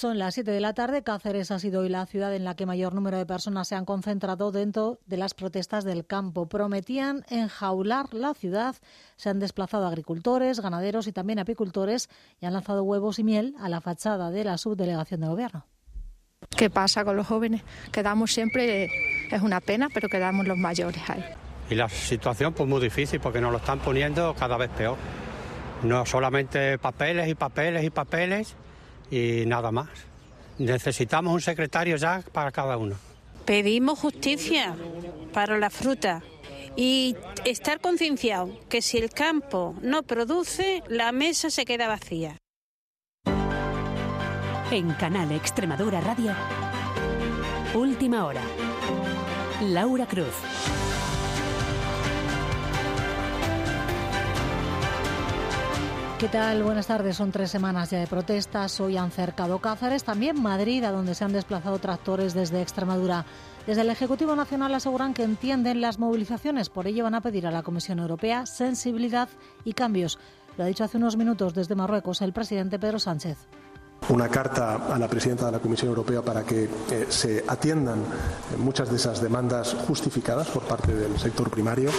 Son las 7 de la tarde. Cáceres ha sido hoy la ciudad en la que mayor número de personas se han concentrado dentro de las protestas del campo. Prometían enjaular la ciudad. Se han desplazado agricultores, ganaderos y también apicultores y han lanzado huevos y miel a la fachada de la subdelegación de gobierno. ¿Qué pasa con los jóvenes? Quedamos siempre, es una pena, pero quedamos los mayores ahí. Y la situación pues muy difícil porque nos lo están poniendo cada vez peor. No solamente papeles y papeles y papeles y nada más. Necesitamos un secretario ya para cada uno. Pedimos justicia para la fruta y estar concienciado que si el campo no produce, la mesa se queda vacía. En Canal Extremadura Radio, Última Hora. Laura Cruz. ¿Qué tal? Buenas tardes. Son tres semanas ya de protestas. Hoy han cercado Cáceres, también Madrid, a donde se han desplazado tractores desde Extremadura. Desde el Ejecutivo Nacional aseguran que entienden las movilizaciones, por ello van a pedir a la Comisión Europea sensibilidad y cambios. Lo ha dicho hace unos minutos desde Marruecos el presidente Pedro Sánchez una carta a la presidenta de la Comisión Europea para que eh, se atiendan muchas de esas demandas justificadas por parte del sector primario,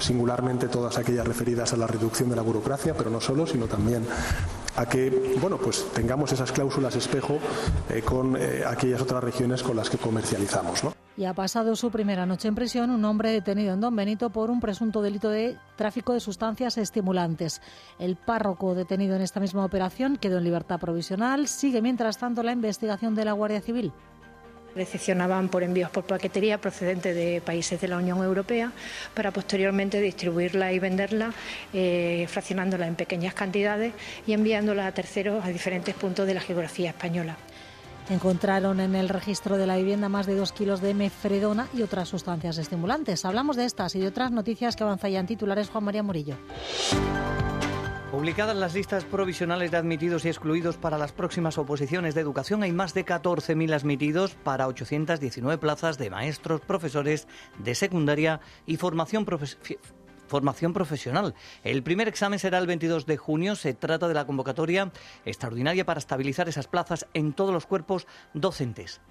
singularmente todas aquellas referidas a la reducción de la burocracia, pero no solo, sino también a que bueno pues tengamos esas cláusulas espejo eh, con eh, aquellas otras regiones con las que comercializamos. ¿no? y ha pasado su primera noche en prisión un hombre detenido en Don Benito por un presunto delito de tráfico de sustancias estimulantes. El párroco detenido en esta misma operación quedó en libertad provisional. Sigue mientras tanto la investigación de la Guardia Civil recepcionaban por envíos por paquetería procedente de países de la Unión Europea para posteriormente distribuirla y venderla, eh, fraccionándola en pequeñas cantidades y enviándola a terceros a diferentes puntos de la geografía española. Encontraron en el registro de la vivienda más de dos kilos de mefredona y otras sustancias estimulantes. Hablamos de estas y de otras noticias que avanza ya en titulares Juan María Murillo. Publicadas las listas provisionales de admitidos y excluidos para las próximas oposiciones de educación, hay más de 14.000 admitidos para 819 plazas de maestros, profesores de secundaria y formación profesional. El primer examen será el 22 de junio. Se trata de la convocatoria extraordinaria para estabilizar esas plazas en todos los cuerpos docentes.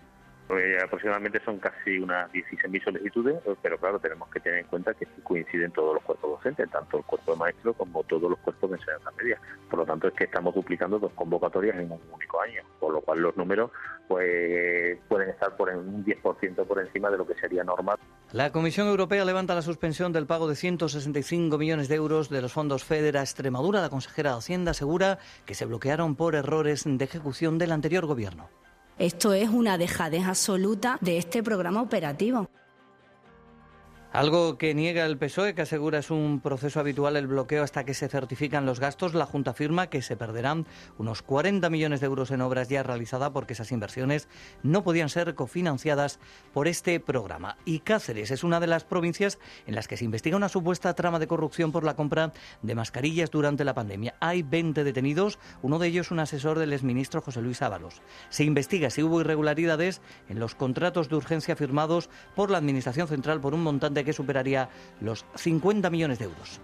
Eh, aproximadamente son casi unas 16.000 solicitudes, pero claro, tenemos que tener en cuenta que coinciden todos los cuerpos docentes, tanto el cuerpo de maestros como todos los cuerpos de enseñanza media. Por lo tanto, es que estamos duplicando dos convocatorias en un único año, por lo cual los números pues pueden estar por un 10% por encima de lo que sería normal. La Comisión Europea levanta la suspensión del pago de 165 millones de euros de los fondos Federa Extremadura. La consejera de Hacienda asegura que se bloquearon por errores de ejecución del anterior gobierno. Esto es una dejadez absoluta de este programa operativo. Algo que niega el PSOE, que asegura es un proceso habitual el bloqueo hasta que se certifican los gastos. La Junta afirma que se perderán unos 40 millones de euros en obras ya realizadas porque esas inversiones no podían ser cofinanciadas por este programa. Y Cáceres es una de las provincias en las que se investiga una supuesta trama de corrupción por la compra de mascarillas durante la pandemia. Hay 20 detenidos, uno de ellos un asesor del exministro José Luis Ábalos. Se investiga si hubo irregularidades en los contratos de urgencia firmados por la Administración Central por un montante que superaría los 50 millones de euros.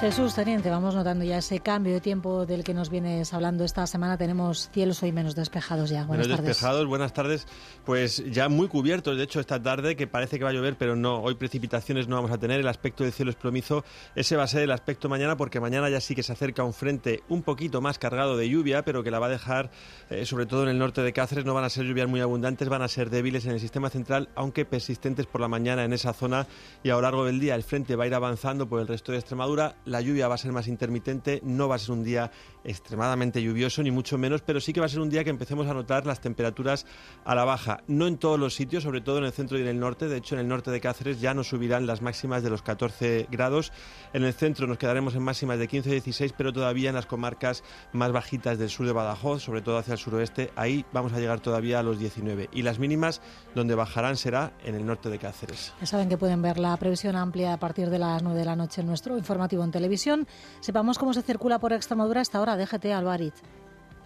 Jesús, teniente, vamos notando ya ese cambio de tiempo del que nos vienes hablando esta semana. Tenemos cielos hoy menos despejados ya. Buenas menos despejados, buenas tardes. Pues ya muy cubiertos, de hecho, esta tarde, que parece que va a llover, pero no, hoy precipitaciones no vamos a tener. El aspecto del cielo es plomizo. Ese va a ser el aspecto mañana, porque mañana ya sí que se acerca un frente un poquito más cargado de lluvia, pero que la va a dejar, eh, sobre todo en el norte de Cáceres. No van a ser lluvias muy abundantes, van a ser débiles en el sistema central, aunque persistentes por la mañana en esa zona. Y a lo largo del día el frente va a ir avanzando por el resto de Extremadura la lluvia va a ser más intermitente, no va a ser un día extremadamente lluvioso, ni mucho menos, pero sí que va a ser un día que empecemos a notar las temperaturas a la baja. No en todos los sitios, sobre todo en el centro y en el norte. De hecho, en el norte de Cáceres ya no subirán las máximas de los 14 grados. En el centro nos quedaremos en máximas de 15-16, pero todavía en las comarcas más bajitas del sur de Badajoz, sobre todo hacia el suroeste, ahí vamos a llegar todavía a los 19. Y las mínimas donde bajarán será en el norte de Cáceres. Ya saben que pueden ver la previsión amplia a partir de las 9 de la noche en nuestro informativo en televisión. Sepamos cómo se circula por Extremadura esta hora. DGT Alvarit.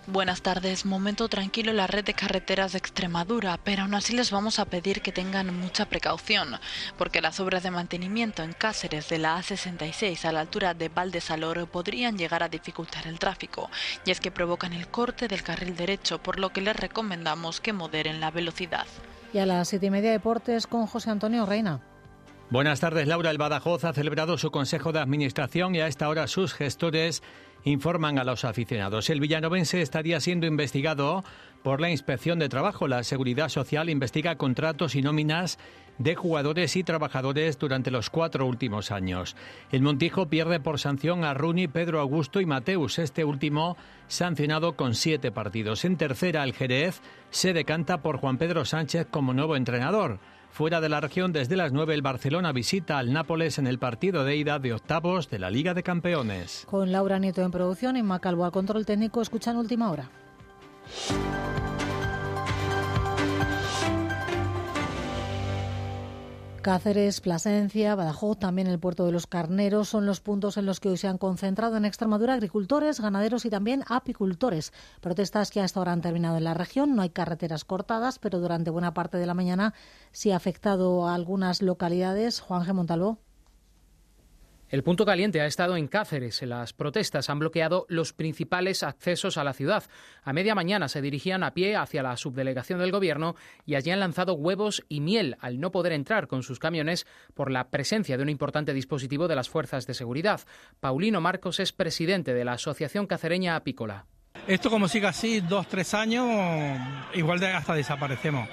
Buenas tardes. Momento tranquilo en la red de carreteras de Extremadura, pero aún así les vamos a pedir que tengan mucha precaución, porque las obras de mantenimiento en Cáceres de la A66 a la altura de Valdesalor podrían llegar a dificultar el tráfico, y es que provocan el corte del carril derecho, por lo que les recomendamos que moderen la velocidad. Y a las siete y media deportes con José Antonio Reina. Buenas tardes, Laura. El Badajoz ha celebrado su Consejo de Administración y a esta hora sus gestores informan a los aficionados. El villanovense estaría siendo investigado por la Inspección de Trabajo. La Seguridad Social investiga contratos y nóminas de jugadores y trabajadores durante los cuatro últimos años. El Montijo pierde por sanción a Runi, Pedro Augusto y Mateus, este último sancionado con siete partidos. En tercera, el Jerez se decanta por Juan Pedro Sánchez como nuevo entrenador. Fuera de la región, desde las 9, el Barcelona visita al Nápoles en el partido de ida de octavos de la Liga de Campeones. Con Laura Nieto en producción y Macalvo al control técnico, escuchan última hora. Cáceres, Plasencia, Badajoz, también el puerto de los Carneros son los puntos en los que hoy se han concentrado en Extremadura agricultores, ganaderos y también apicultores. Protestas que hasta ahora han terminado en la región. No hay carreteras cortadas, pero durante buena parte de la mañana sí ha afectado a algunas localidades. Juan G. Montalvo. El punto caliente ha estado en Cáceres. Las protestas han bloqueado los principales accesos a la ciudad. A media mañana se dirigían a pie hacia la subdelegación del gobierno y allí han lanzado huevos y miel al no poder entrar con sus camiones por la presencia de un importante dispositivo de las fuerzas de seguridad. Paulino Marcos es presidente de la Asociación Cacereña Apícola. Esto como siga así, dos, tres años, igual de hasta desaparecemos.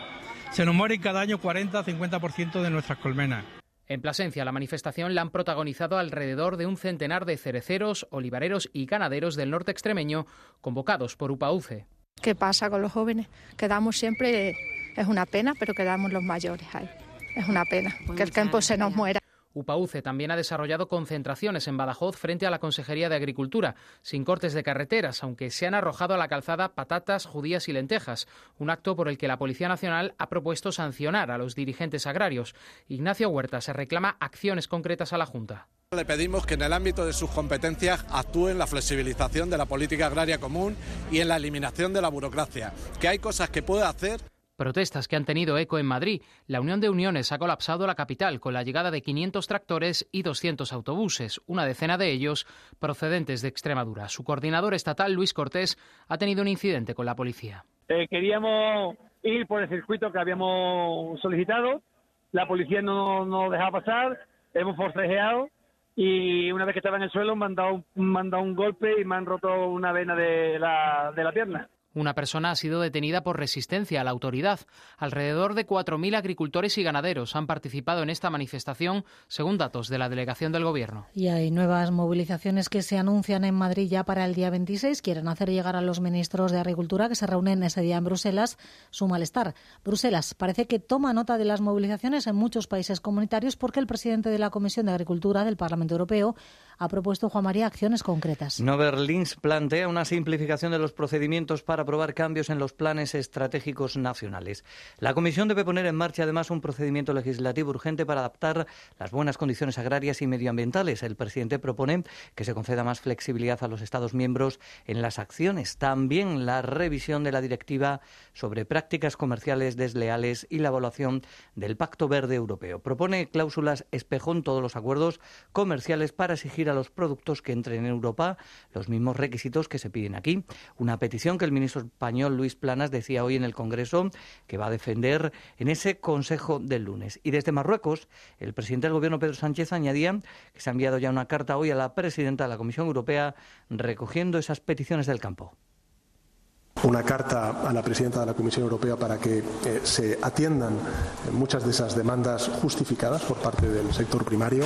Se nos mueren cada año 40-50% de nuestras colmenas. En Plasencia, la manifestación la han protagonizado alrededor de un centenar de cereceros, olivareros y ganaderos del norte extremeño convocados por UPAUCE. ¿Qué pasa con los jóvenes? Quedamos siempre, es una pena, pero quedamos los mayores ahí. Es una pena pues que el campo se nos muera. UPAUCE también ha desarrollado concentraciones en Badajoz frente a la Consejería de Agricultura, sin cortes de carreteras, aunque se han arrojado a la calzada patatas, judías y lentejas, un acto por el que la Policía Nacional ha propuesto sancionar a los dirigentes agrarios. Ignacio Huerta se reclama acciones concretas a la Junta. Le pedimos que en el ámbito de sus competencias actúe en la flexibilización de la política agraria común y en la eliminación de la burocracia, que hay cosas que puede hacer Protestas que han tenido eco en Madrid. La Unión de Uniones ha colapsado la capital con la llegada de 500 tractores y 200 autobuses, una decena de ellos procedentes de Extremadura. Su coordinador estatal, Luis Cortés, ha tenido un incidente con la policía. Eh, queríamos ir por el circuito que habíamos solicitado. La policía no nos dejaba pasar. Hemos forcejeado y una vez que estaba en el suelo me han dado, un golpe y me han roto una vena de la, de la pierna. Una persona ha sido detenida por resistencia a la autoridad. Alrededor de 4.000 agricultores y ganaderos han participado en esta manifestación, según datos de la delegación del Gobierno. Y hay nuevas movilizaciones que se anuncian en Madrid ya para el día 26. Quieren hacer llegar a los ministros de Agricultura que se reúnen ese día en Bruselas su malestar. Bruselas parece que toma nota de las movilizaciones en muchos países comunitarios porque el presidente de la Comisión de Agricultura del Parlamento Europeo ha propuesto, Juan María, acciones concretas. Noverlins plantea una simplificación de los procedimientos para aprobar cambios en los planes estratégicos nacionales. La Comisión debe poner en marcha además un procedimiento legislativo urgente para adaptar las buenas condiciones agrarias y medioambientales. El presidente propone que se conceda más flexibilidad a los Estados miembros en las acciones. También la revisión de la directiva sobre prácticas comerciales desleales y la evaluación del Pacto Verde Europeo. Propone cláusulas espejo en todos los acuerdos comerciales para exigir a los productos que entren en Europa los mismos requisitos que se piden aquí. Una petición que el ministro español Luis Planas decía hoy en el Congreso que va a defender en ese Consejo del lunes. Y desde Marruecos, el presidente del Gobierno Pedro Sánchez añadía que se ha enviado ya una carta hoy a la presidenta de la Comisión Europea recogiendo esas peticiones del campo una carta a la presidenta de la Comisión Europea para que eh, se atiendan muchas de esas demandas justificadas por parte del sector primario,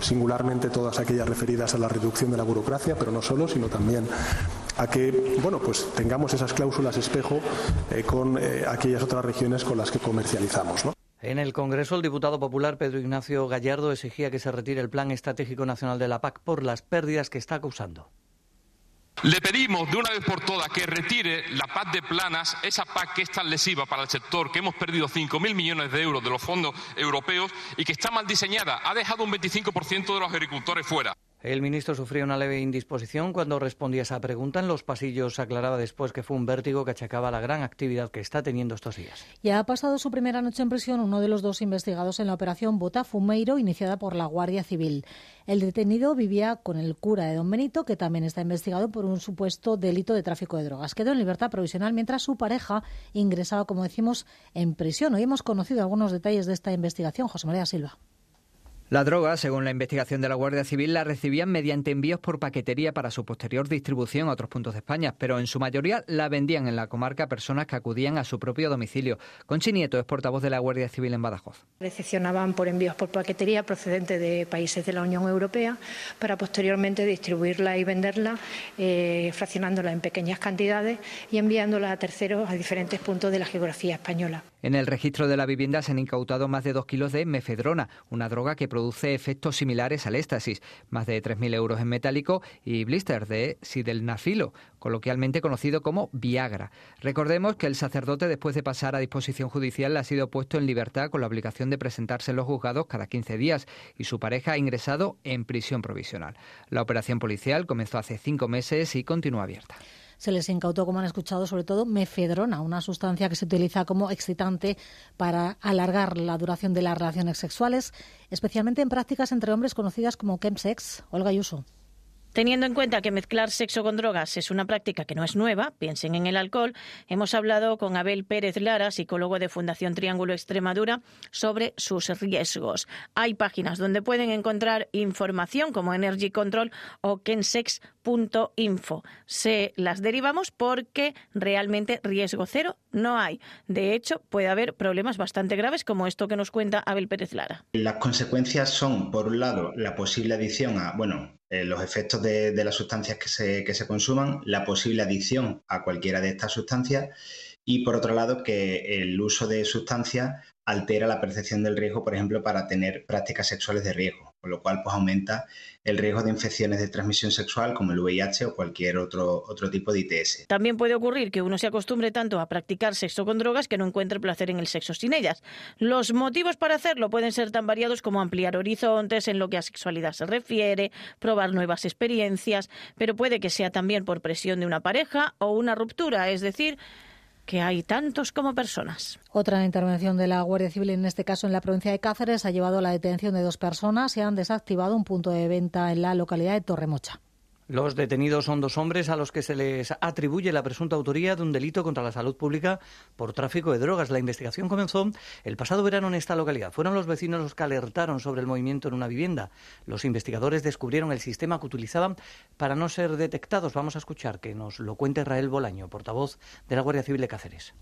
singularmente todas aquellas referidas a la reducción de la burocracia, pero no solo, sino también a que bueno, pues tengamos esas cláusulas espejo eh, con eh, aquellas otras regiones con las que comercializamos. En el Congreso, el diputado popular Pedro Ignacio Gallardo exigía que se retire el Plan Estratégico Nacional de la PAC por las pérdidas que está causando. Le pedimos de una vez por todas que retire la PAC de planas, esa PAC que es tan lesiva para el sector, que hemos perdido 5.000 millones de euros de los fondos europeos y que está mal diseñada. Ha dejado un 25% de los agricultores fuera. El ministro sufrió una leve indisposición cuando respondía a esa pregunta. En los pasillos aclaraba después que fue un vértigo que achacaba la gran actividad que está teniendo estos días. Ya ha pasado su primera noche en prisión uno de los dos investigados en la operación Botafumeiro, iniciada por la Guardia Civil. El detenido vivía con el cura de Don Benito, que también está investigado por un supuesto delito de tráfico de drogas. Quedó en libertad provisional mientras su pareja ingresaba, como decimos, en prisión. Hoy hemos conocido algunos detalles de esta investigación. José María Silva. La droga, según la investigación de la Guardia Civil, la recibían mediante envíos por paquetería para su posterior distribución a otros puntos de España, pero en su mayoría la vendían en la comarca personas que acudían a su propio domicilio. Conchi Nieto es portavoz de la Guardia Civil en Badajoz. Recepcionaban por envíos por paquetería procedente de países de la Unión Europea para posteriormente distribuirla y venderla, eh, fraccionándola en pequeñas cantidades y enviándola a terceros a diferentes puntos de la geografía española. En el registro de la vivienda se han incautado más de dos kilos de mefedrona, una droga que produce efectos similares al éxtasis, más de 3.000 euros en metálico y blister de sidelnafilo, coloquialmente conocido como Viagra. Recordemos que el sacerdote, después de pasar a disposición judicial, ha sido puesto en libertad con la obligación de presentarse en los juzgados cada 15 días y su pareja ha ingresado en prisión provisional. La operación policial comenzó hace cinco meses y continúa abierta se les incautó, como han escuchado, sobre todo mefedrona, una sustancia que se utiliza como excitante para alargar la duración de las relaciones sexuales, especialmente en prácticas entre hombres conocidas como chemsex. Olga Yuso. Teniendo en cuenta que mezclar sexo con drogas es una práctica que no es nueva, piensen en el alcohol, hemos hablado con Abel Pérez Lara, psicólogo de Fundación Triángulo Extremadura, sobre sus riesgos. Hay páginas donde pueden encontrar información como Energy Control o kensex.info. Se las derivamos porque realmente riesgo cero no hay. De hecho, puede haber problemas bastante graves como esto que nos cuenta Abel Pérez Lara. Las consecuencias son, por un lado, la posible adicción a, bueno, eh, los efectos de, las sustancias que se, que se consuman, la posible adicción a cualquiera de estas sustancias y por otro lado que el uso de sustancias altera la percepción del riesgo, por ejemplo, para tener prácticas sexuales de riesgo con lo cual pues aumenta el riesgo de infecciones de transmisión sexual como el VIH o cualquier otro, otro tipo de ITS. También puede ocurrir que uno se acostumbre tanto a practicar sexo con drogas que no encuentre placer en el sexo sin ellas. Los motivos para hacerlo pueden ser tan variados como ampliar horizontes en lo que a sexualidad se refiere, probar nuevas experiencias, pero puede que sea también por presión de una pareja o una ruptura, es decir, que hay tantos como personas. Otra intervención de la Guardia Civil, en este caso en la provincia de Cáceres, ha llevado a la detención de dos personas y han desactivado un punto de venta en la localidad de Torremocha. Los detenidos son dos hombres a los que se les atribuye la presunta autoría de un delito contra la salud pública por tráfico de drogas. La investigación comenzó el pasado verano en esta localidad. Fueron los vecinos los que alertaron sobre el movimiento en una vivienda. Los investigadores descubrieron el sistema que utilizaban para no ser detectados. Vamos a escuchar que nos lo cuente Israel Bolaño, portavoz de la Guardia Civil de Cáceres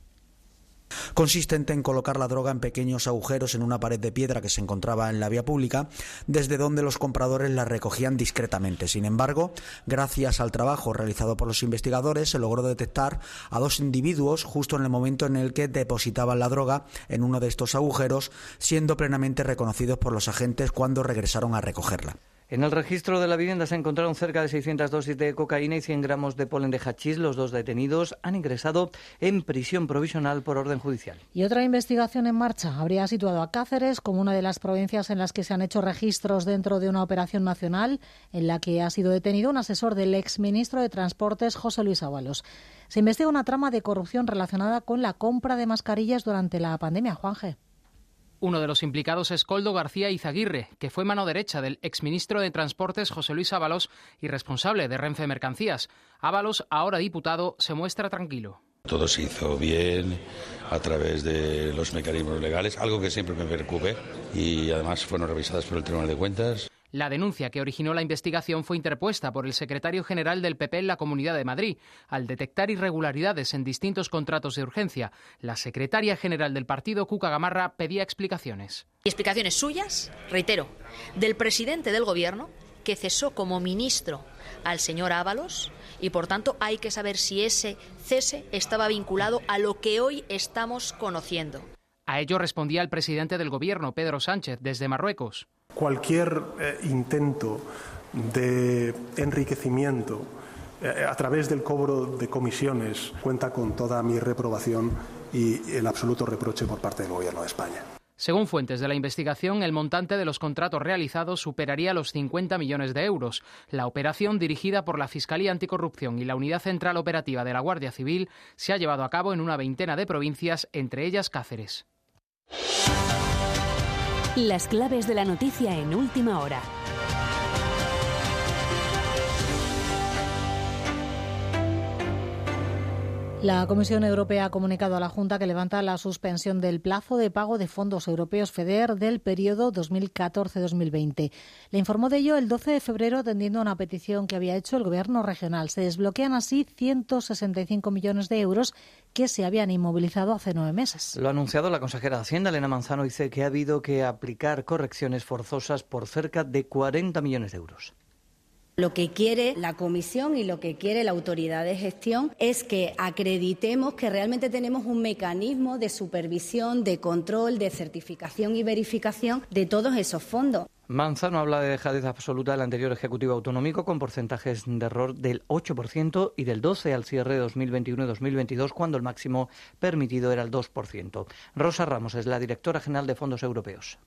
consistente en colocar la droga en pequeños agujeros en una pared de piedra que se encontraba en la vía pública, desde donde los compradores la recogían discretamente. Sin embargo, gracias al trabajo realizado por los investigadores, se logró detectar a dos individuos justo en el momento en el que depositaban la droga en uno de estos agujeros, siendo plenamente reconocidos por los agentes cuando regresaron a recogerla. En el registro de la vivienda se encontraron cerca de 600 dosis de cocaína y 100 gramos de polen de hachís. Los dos detenidos han ingresado en prisión provisional por orden judicial. Y otra investigación en marcha habría situado a Cáceres como una de las provincias en las que se han hecho registros dentro de una operación nacional en la que ha sido detenido un asesor del exministro de Transportes, José Luis Ábalos. Se investiga una trama de corrupción relacionada con la compra de mascarillas durante la pandemia. Juanje. Uno de los implicados es Coldo García Izaguirre, que fue mano derecha del exministro de Transportes José Luis Ábalos y responsable de Renfe Mercancías. Ábalos, ahora diputado, se muestra tranquilo. Todo se hizo bien a través de los mecanismos legales, algo que siempre me preocupe y además fueron revisadas por el Tribunal de Cuentas. La denuncia que originó la investigación fue interpuesta por el secretario general del PP en la Comunidad de Madrid. Al detectar irregularidades en distintos contratos de urgencia, la secretaria general del partido, Cuca Gamarra, pedía explicaciones. Explicaciones suyas, reitero, del presidente del Gobierno, que cesó como ministro al señor Ábalos y por tanto hay que saber si ese cese estaba vinculado a lo que hoy estamos conociendo. A ello respondía el presidente del Gobierno, Pedro Sánchez, desde Marruecos. Cualquier eh, intento de enriquecimiento eh, a través del cobro de comisiones cuenta con toda mi reprobación y el absoluto reproche por parte del Gobierno de España. Según fuentes de la investigación, el montante de los contratos realizados superaría los 50 millones de euros. La operación, dirigida por la Fiscalía Anticorrupción y la Unidad Central Operativa de la Guardia Civil, se ha llevado a cabo en una veintena de provincias, entre ellas Cáceres. Las claves de la noticia en última hora. La Comisión Europea ha comunicado a la Junta que levanta la suspensión del plazo de pago de fondos europeos FEDER del periodo 2014-2020. Le informó de ello el 12 de febrero atendiendo a una petición que había hecho el Gobierno regional. Se desbloquean así 165 millones de euros que se habían inmovilizado hace nueve meses. Lo ha anunciado la consejera de Hacienda, Elena Manzano, dice que ha habido que aplicar correcciones forzosas por cerca de 40 millones de euros. Lo que quiere la Comisión y lo que quiere la autoridad de gestión es que acreditemos que realmente tenemos un mecanismo de supervisión, de control, de certificación y verificación de todos esos fondos. Manzano habla de dejadez absoluta del anterior Ejecutivo Autonómico con porcentajes de error del 8% y del 12% al cierre de 2021 y 2022 cuando el máximo permitido era el 2%. Rosa Ramos es la directora general de Fondos Europeos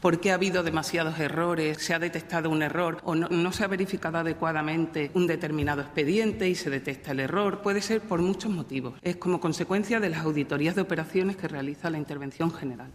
porque ha habido demasiados errores, se ha detectado un error o no, se ha verificado adecuadamente un determinado expediente y se detecta el error. Puede ser por muchos motivos. Es como consecuencia de las auditorías de operaciones que realiza la Intervención General.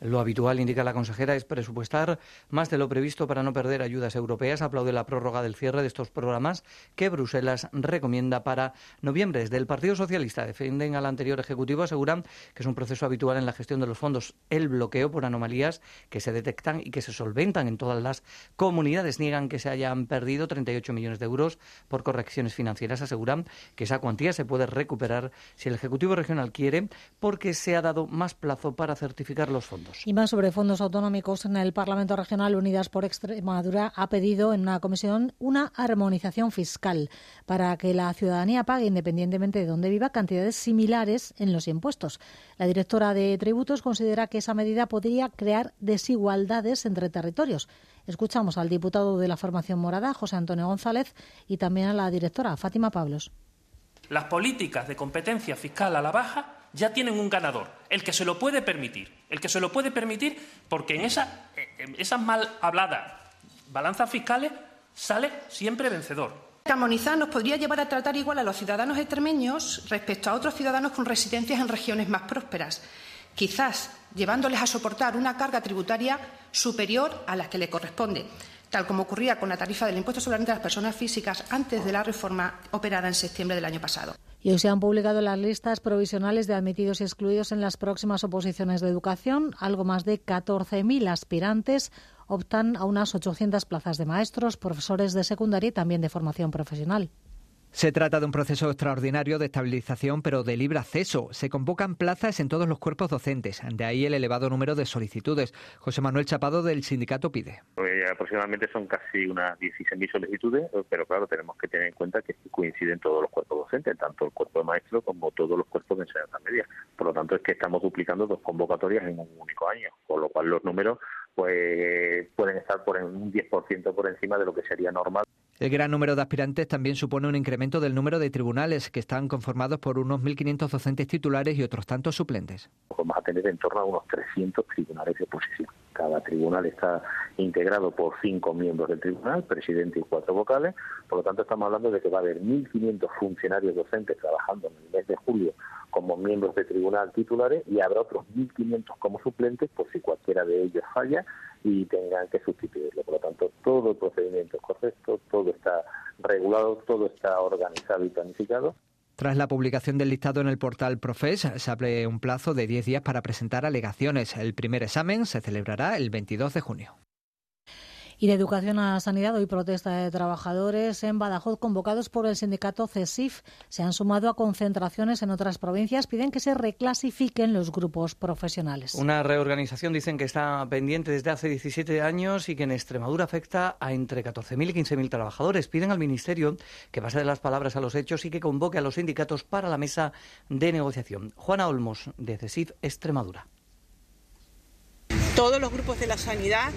Lo habitual, indica la consejera, es presupuestar más de lo previsto para no perder ayudas europeas. Aplaude la prórroga del cierre de estos programas que Bruselas recomienda para noviembre. Desde el Partido Socialista defienden al anterior Ejecutivo, aseguran que es un proceso habitual en la gestión de los fondos el bloqueo por anomalías que se detectan y que se solventan en todas las comunidades. Niegan que se hayan perdido 38 millones de euros por correcciones financieras. Aseguran que esa cuantía se puede recuperar si el Ejecutivo Regional quiere porque se ha dado más plazo para certificar los fondos. Y más sobre fondos autonómicos. En el Parlamento Regional Unidas por Extremadura ha pedido en una comisión una armonización fiscal para que la ciudadanía pague, independientemente de dónde viva, cantidades similares en los impuestos. La directora de tributos considera que esa medida podría crear desigualdades entre territorios. Escuchamos al diputado de la formación morada, José Antonio González, y también a la directora, Fátima Pablos. Las políticas de competencia fiscal a la baja ya tienen un ganador, el que se lo puede permitir. El que se lo puede permitir porque en, esa, esas mal habladas balanzas fiscales sale siempre vencedor. Armonizar nos podría llevar a tratar igual a los ciudadanos extremeños respecto a otros ciudadanos con residencias en regiones más prósperas, quizás llevándoles a soportar una carga tributaria superior a la que le corresponde, tal como ocurría con la tarifa del impuesto sobre la renta de las personas físicas antes de la reforma operada en septiembre del año pasado. Y hoy se han publicado las listas provisionales de admitidos y excluidos en las próximas oposiciones de educación. Algo más de 14.000 aspirantes optan a unas 800 plazas de maestros, profesores de secundaria y también de formación profesional. Se trata de un proceso extraordinario de estabilización, pero de libre acceso. Se convocan plazas en todos los cuerpos docentes, de ahí el elevado número de solicitudes. José Manuel Chapado del sindicato pide. Pues aproximadamente son casi unas 16.000 solicitudes, pero claro, tenemos que tener en cuenta que coinciden todos los cuerpos docentes, tanto el cuerpo de maestros como todos los cuerpos de enseñanza media. Por lo tanto, es que estamos duplicando dos convocatorias en un único año, con lo cual los números pues pueden estar por un 10% por encima de lo que sería normal. El gran número de aspirantes también supone un incremento del número de tribunales, que están conformados por unos 1.500 docentes titulares y otros tantos suplentes. Vamos a tener en torno a unos 300 tribunales de oposición. Cada tribunal está integrado por cinco miembros del tribunal, presidente y cuatro vocales. Por lo tanto, estamos hablando de que va a haber 1.500 funcionarios docentes trabajando en el mes de julio como miembros de tribunal titulares y habrá otros 1.500 como suplentes por si cualquiera de ellos falla y tengan que sustituirlo. Por lo tanto, todo el procedimiento es correcto, todo está regulado, todo está organizado y planificado. Tras la publicación del listado en el portal Profes, se abre un plazo de 10 días para presentar alegaciones. El primer examen se celebrará el 22 de junio. Y de educación a sanidad, hoy protesta de trabajadores en Badajoz convocados por el sindicato CESIF. Se han sumado a concentraciones en otras provincias. Piden que se reclasifiquen los grupos profesionales. Una reorganización dicen que está pendiente desde hace 17 años y que en Extremadura afecta a entre 14.000 y 15.000 trabajadores. Piden al Ministerio que pase de las palabras a los hechos y que convoque a los sindicatos para la mesa de negociación. Juana Olmos, de CESIF Extremadura. Todos los grupos de la sanidad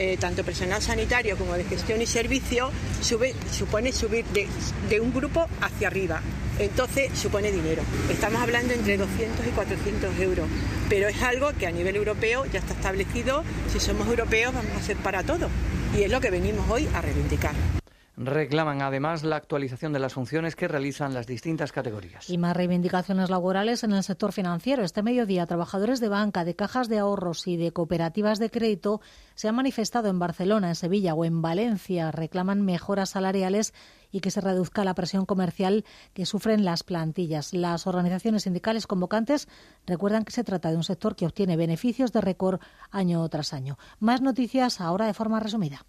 eh, tanto personal sanitario como de gestión y servicio, supone subir de, un grupo hacia arriba. entonces supone dinero. Estamos hablando entre 200 y 400 euros, pero es algo que a nivel europeo ya está establecido. Si somos europeos vamos a ser para todo y es lo que venimos hoy a reivindicar. Reclaman además la actualización de las funciones que realizan las distintas categorías. Y más reivindicaciones laborales en el sector financiero. Este mediodía, trabajadores de banca, de cajas de ahorros y de cooperativas de crédito se han manifestado en Barcelona, en Sevilla o en Valencia. Reclaman mejoras salariales y que se reduzca la presión comercial que sufren las plantillas. Las organizaciones sindicales convocantes recuerdan que se trata de un sector que obtiene beneficios de récord año tras año. Más noticias ahora de forma resumida.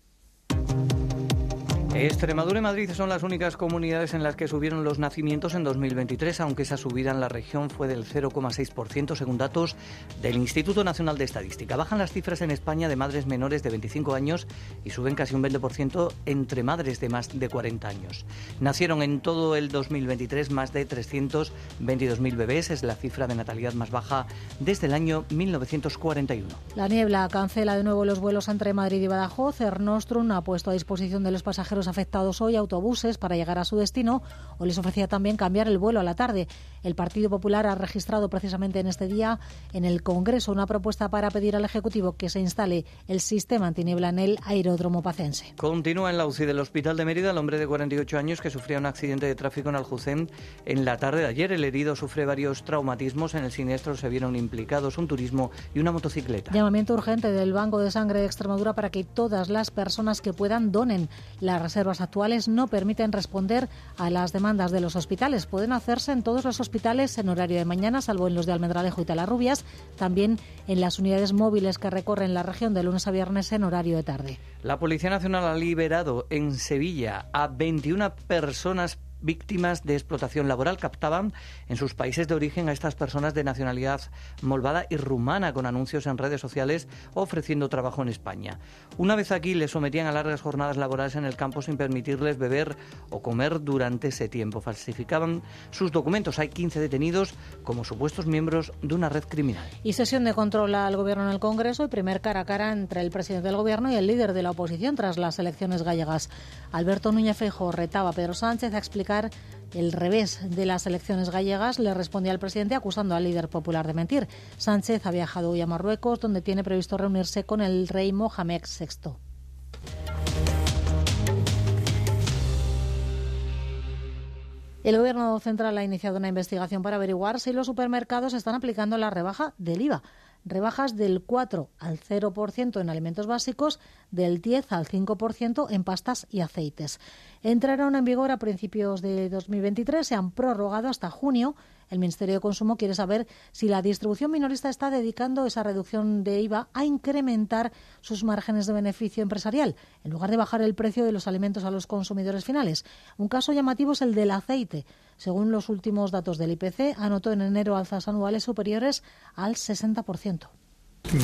Extremadura y Madrid son las únicas comunidades en las que subieron los nacimientos en 2023, aunque esa subida en la región fue del 0,6% según datos del Instituto Nacional de Estadística. Bajan las cifras en España de madres menores de 25 años y suben casi un 20% entre madres de más de 40 años. Nacieron en todo el 2023 más de 322.000 bebés, es la cifra de natalidad más baja desde el año 1941. La niebla cancela de nuevo los vuelos entre Madrid y Badajoz. Ernostrum ha puesto a disposición de los pasajeros afectados hoy autobuses para llegar a su destino o les ofrecía también cambiar el vuelo a la tarde. El Partido Popular ha registrado precisamente en este día en el Congreso una propuesta para pedir al Ejecutivo que se instale el sistema antiniebla en el aeródromo pacense. Continúa en la UCI del Hospital de Mérida el hombre de 48 años que sufría un accidente de tráfico en Aljucén en la tarde de ayer. El herido sufre varios traumatismos. En el siniestro se vieron implicados un turismo y una motocicleta. Llamamiento urgente del Banco de Sangre de Extremadura para que todas las personas que puedan donen. Las reservas actuales no permiten responder a las demandas de los hospitales. Pueden hacerse en todos los hospitales en horario de mañana, salvo en los de Almendralejo y Talarrubias, también en las unidades móviles que recorren la región de lunes a viernes en horario de tarde. La Policía Nacional ha liberado en Sevilla a 21 personas víctimas de explotación laboral captaban en sus países de origen a estas personas de nacionalidad molvada y rumana con anuncios en redes sociales ofreciendo trabajo en España. Una vez aquí les sometían a largas jornadas laborales en el campo sin permitirles beber o comer durante ese tiempo. Falsificaban sus documentos. Hay 15 detenidos como supuestos miembros de una red criminal. Y sesión de control al gobierno en el Congreso y primer cara a cara entre el presidente del gobierno y el líder de la oposición tras las elecciones gallegas. Alberto Núñez Feijóo retaba a Pedro Sánchez a explicar el revés de las elecciones gallegas, le respondió al presidente acusando al líder popular de mentir. Sánchez ha viajado hoy a Marruecos, donde tiene previsto reunirse con el rey Mohamed VI. El Gobierno central ha iniciado una investigación para averiguar si los supermercados están aplicando la rebaja del IVA rebajas del 4 al 0% en alimentos básicos, del 10 al 5% en pastas y aceites. Entraron en vigor a principios de 2023, se han prorrogado hasta junio. El Ministerio de Consumo quiere saber si la distribución minorista está dedicando esa reducción de IVA a incrementar sus márgenes de beneficio empresarial, en lugar de bajar el precio de los alimentos a los consumidores finales. Un caso llamativo es el del aceite. Según los últimos datos del IPC, anotó en enero alzas anuales superiores al 60%.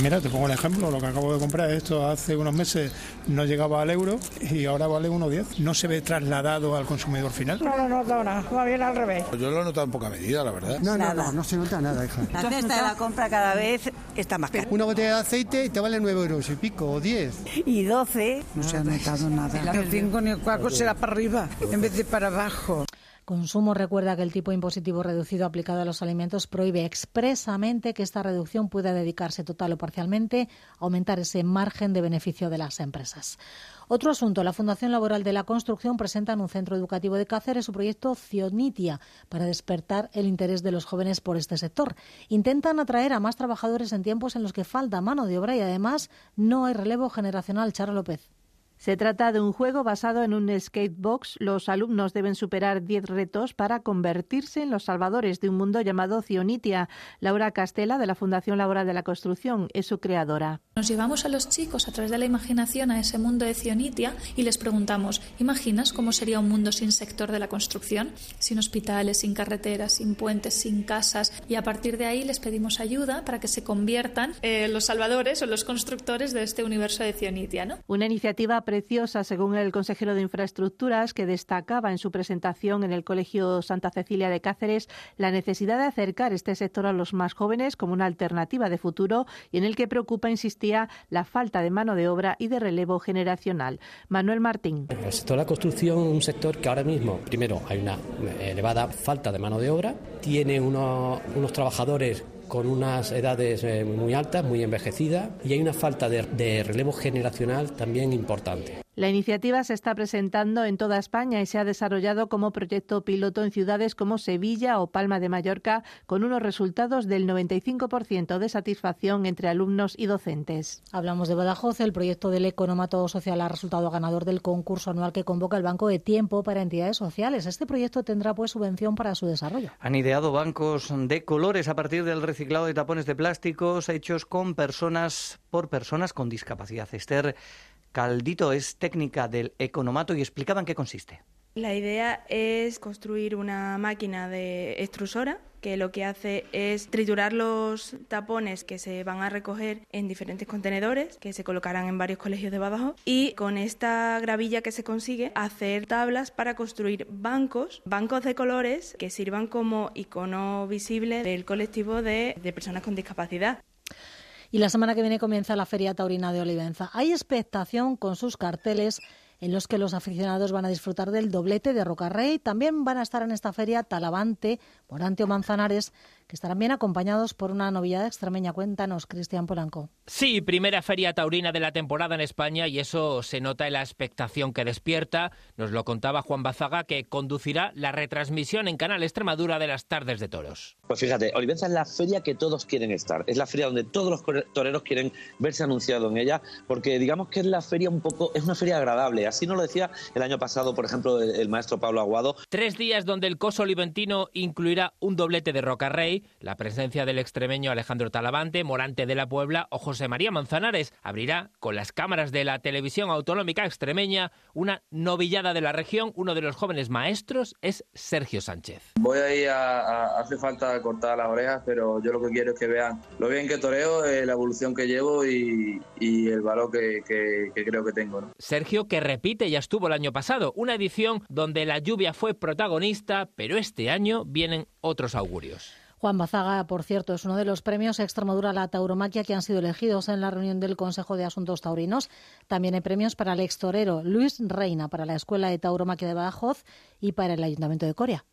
Mira, te pongo un ejemplo, lo que acabo de comprar, esto hace unos meses no llegaba al euro y ahora vale 1,10. No se ve trasladado al consumidor final. No lo noto nada, va bien al revés. Yo lo he notado en poca medida, la verdad. No, no, no, no se nota nada, hija. La cesta de la compra cada vez está más cara. Una botella de aceite te vale 9 euros y pico, o 10. Y 12. No se ha notado nada. El 5 ni el 4 será para arriba en vez de para abajo. Consumo recuerda que el tipo impositivo reducido aplicado a los alimentos prohíbe expresamente que esta reducción pueda dedicarse total o parcialmente a aumentar ese margen de beneficio de las empresas. Otro asunto, la Fundación Laboral de la Construcción presenta en un centro educativo de Cáceres su proyecto Cionitia para despertar el interés de los jóvenes por este sector. Intentan atraer a más trabajadores en tiempos en los que falta mano de obra y además no hay relevo generacional. Charo López. Se trata de un juego basado en un skatebox. Los alumnos deben superar 10 retos para convertirse en los salvadores de un mundo llamado Cionitia. Laura Castela, de la Fundación Laboral de la Construcción, es su creadora. Nos llevamos a los chicos a través de la imaginación a ese mundo de Cionitia y les preguntamos, ¿imaginas cómo sería un mundo sin sector de la construcción? Sin hospitales, sin carreteras, sin puentes, sin casas. Y a partir de ahí les pedimos ayuda para que se conviertan en los salvadores o los constructores de este universo de Cionitia. ¿no? Una iniciativa preciosa, según el consejero de Infraestructuras, que destacaba en su presentación en el Colegio Santa Cecilia de Cáceres la necesidad de acercar este sector a los más jóvenes como una alternativa de futuro y en el que preocupa, insistía, la falta de mano de obra y de relevo generacional. Manuel Martín. El sector de la construcción es un sector que ahora mismo, primero, hay una elevada falta de mano de obra, tiene unos trabajadores con unas edades eh, muy altas, muy envejecidas, y hay una falta de, relevo generacional también importante. La iniciativa se está presentando en toda España y se ha desarrollado como proyecto piloto en ciudades como Sevilla o Palma de Mallorca, con unos resultados del 95% de satisfacción entre alumnos y docentes. Hablamos de Badajoz. El proyecto del Economato Social ha resultado ganador del concurso anual que convoca el Banco de Tiempo para Entidades Sociales. Este proyecto tendrá pues subvención para su desarrollo. Han ideado bancos de colores a partir del reciclado de tapones de plásticos hechos con personas por personas con discapacidad. Esther Caldito es técnica del economato y explicaba en qué consiste. La idea es construir una máquina de extrusora que lo que hace es triturar los tapones que se van a recoger en diferentes contenedores que se colocarán en varios colegios de Badajoz y con esta gravilla que se consigue hacer tablas para construir bancos, bancos de colores que sirvan como icono visible del colectivo de, de personas con discapacidad. Y la semana que viene comienza la Feria Taurina de Olivenza. Hay expectación con sus carteles en los que los aficionados van a disfrutar del doblete de Rocarrey. También van a estar en esta feria Talavante, Morante o Manzanares, que estarán bien acompañados por una novedad extremeña. Cuéntanos, Cristian Polanco. Sí, primera feria taurina de la temporada en España y eso se nota en la expectación que despierta. Nos lo contaba Juan Bazaga, que conducirá la retransmisión en Canal Extremadura de las tardes de toros. Pues fíjate, Olivenza es la feria que todos quieren estar. Es la feria donde todos los toreros quieren verse anunciado en ella, porque digamos que es la feria un poco, es una feria agradable. Así nos lo decía el año pasado, por ejemplo, el, maestro Pablo Aguado. Tres días donde el coso oliventino incluirá un doblete de Rocarrey la presencia del extremeño Alejandro Talavante, Morante de la Puebla o José María Manzanares abrirá con las cámaras de la televisión autonómica extremeña una novillada de la región. Uno de los jóvenes maestros es Sergio Sánchez. Voy a ir a, hace falta cortar las orejas, pero yo lo que quiero es que vean lo bien que toreo, eh, la evolución que llevo y, el valor que, creo que tengo. Sergio que repite ya estuvo el año pasado, una edición donde la lluvia fue protagonista, pero este año vienen otros augurios. Juan Bazaga, por cierto, es uno de los premios Extremadura a la tauromaquia que han sido elegidos en la reunión del Consejo de Asuntos Taurinos. También hay premios para el extorero Luis Reina, para la Escuela de Tauromaquia de Badajoz y para el Ayuntamiento de Coria.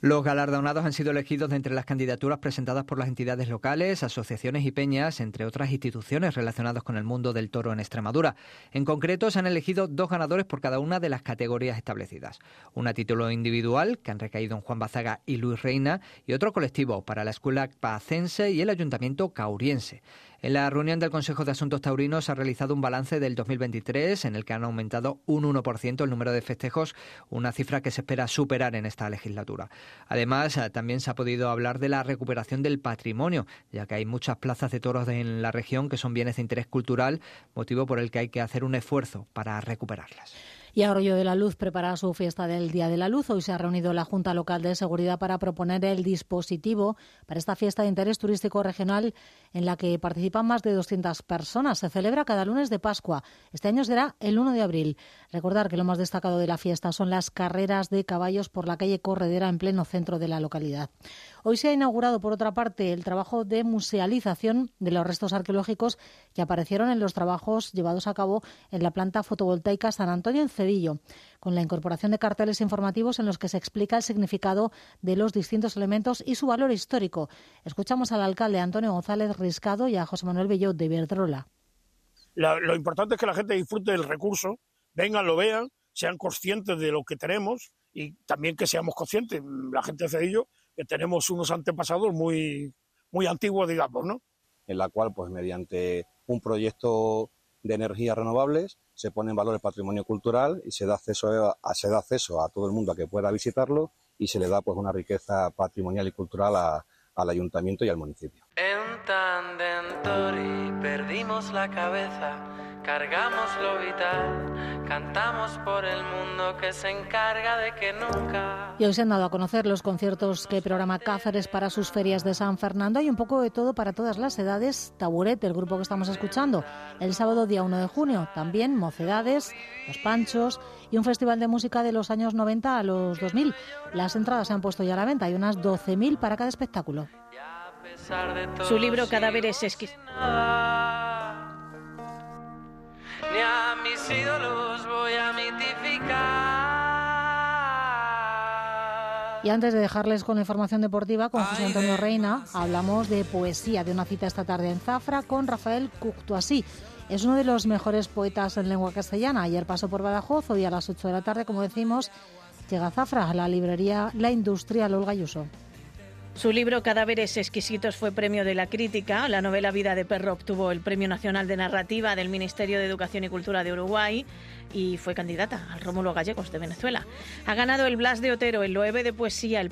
Los galardonados han sido elegidos de entre las candidaturas presentadas por las entidades locales, asociaciones y peñas, entre otras instituciones relacionadas con el mundo del toro en Extremadura. En concreto, se han elegido dos ganadores por cada una de las categorías establecidas. Una título individual, que han recaído en Juan Bazaga y Luis Reina, y otro colectivo para la Escuela Pacense y el Ayuntamiento Cauriense. En la reunión del Consejo de Asuntos Taurinos se ha realizado un balance del 2023 en el que han aumentado un 1% el número de festejos, una cifra que se espera superar en esta legislatura. Además, eh, también se ha podido hablar de la recuperación del patrimonio, ya que hay muchas plazas de toros en la región que son bienes de interés cultural, motivo por el que hay que hacer un esfuerzo para recuperarlas. Y Arroyo de la Luz prepara su fiesta del Día de la Luz. Hoy se ha reunido la Junta Local de Seguridad para proponer el dispositivo para esta fiesta de interés turístico regional en la que participan más de 200 personas. Se celebra cada lunes de Pascua. Este año será el 1 de abril. Recordar que lo más destacado de la fiesta son las carreras de caballos por la calle Corredera en pleno centro de la localidad. Hoy se ha inaugurado, por otra parte, el trabajo de musealización de los restos arqueológicos que aparecieron en los trabajos llevados a cabo en la planta fotovoltaica San Antonio en Cedillo, con la incorporación de carteles informativos en los que se explica el significado de los distintos elementos y su valor histórico. Escuchamos al alcalde Antonio González Riscado y a José Manuel Bellot de Iberdrola. lo importante es que la gente disfrute del recurso, vengan, lo vean, sean conscientes de lo que tenemos y también que seamos conscientes, la gente de Cedillo, que tenemos unos antepasados muy, muy antiguos, digamos, ¿no? En la cual, pues mediante un proyecto de energías renovables se pone en valor el patrimonio cultural y se da acceso a, se da acceso a todo el mundo a que pueda visitarlo y se le da pues una riqueza patrimonial y cultural al ayuntamiento y al municipio. En perdimos la cabeza cargamos lo vital, cantamos por el mundo que se encarga de que nunca. Y hoy se han dado a conocer los conciertos que programa Cáceres para sus ferias de San Fernando. Hay un poco de todo para todas las edades. Taburet, el grupo que estamos escuchando, el sábado día 1 de junio. También Mocedades, Los Panchos y un festival de música de los años 90 a los 2000. Las entradas se han puesto ya a la venta. Hay unas 12.000 para cada espectáculo. Su libro Cadáveres Exquisitos mis ídolos voy a mitificar. Y antes de dejarles con la información deportiva, con José Antonio Reina, hablamos de poesía, de una cita esta tarde en Zafra con Rafael Cuctuasí. Es uno de los mejores poetas en lengua castellana. Ayer pasó por Badajoz, hoy a las 8 de la tarde, como decimos, llega a Zafra, a la librería La Industrial Olga Yuso. Su libro Cadáveres Exquisitos fue premio de la crítica. La novela Vida de Perro obtuvo el Premio Nacional de Narrativa del Ministerio de Educación y Cultura de Uruguay y fue candidata al Rómulo Gallegos de Venezuela. Ha ganado el Blas de Otero, el Loewe de Poesía, el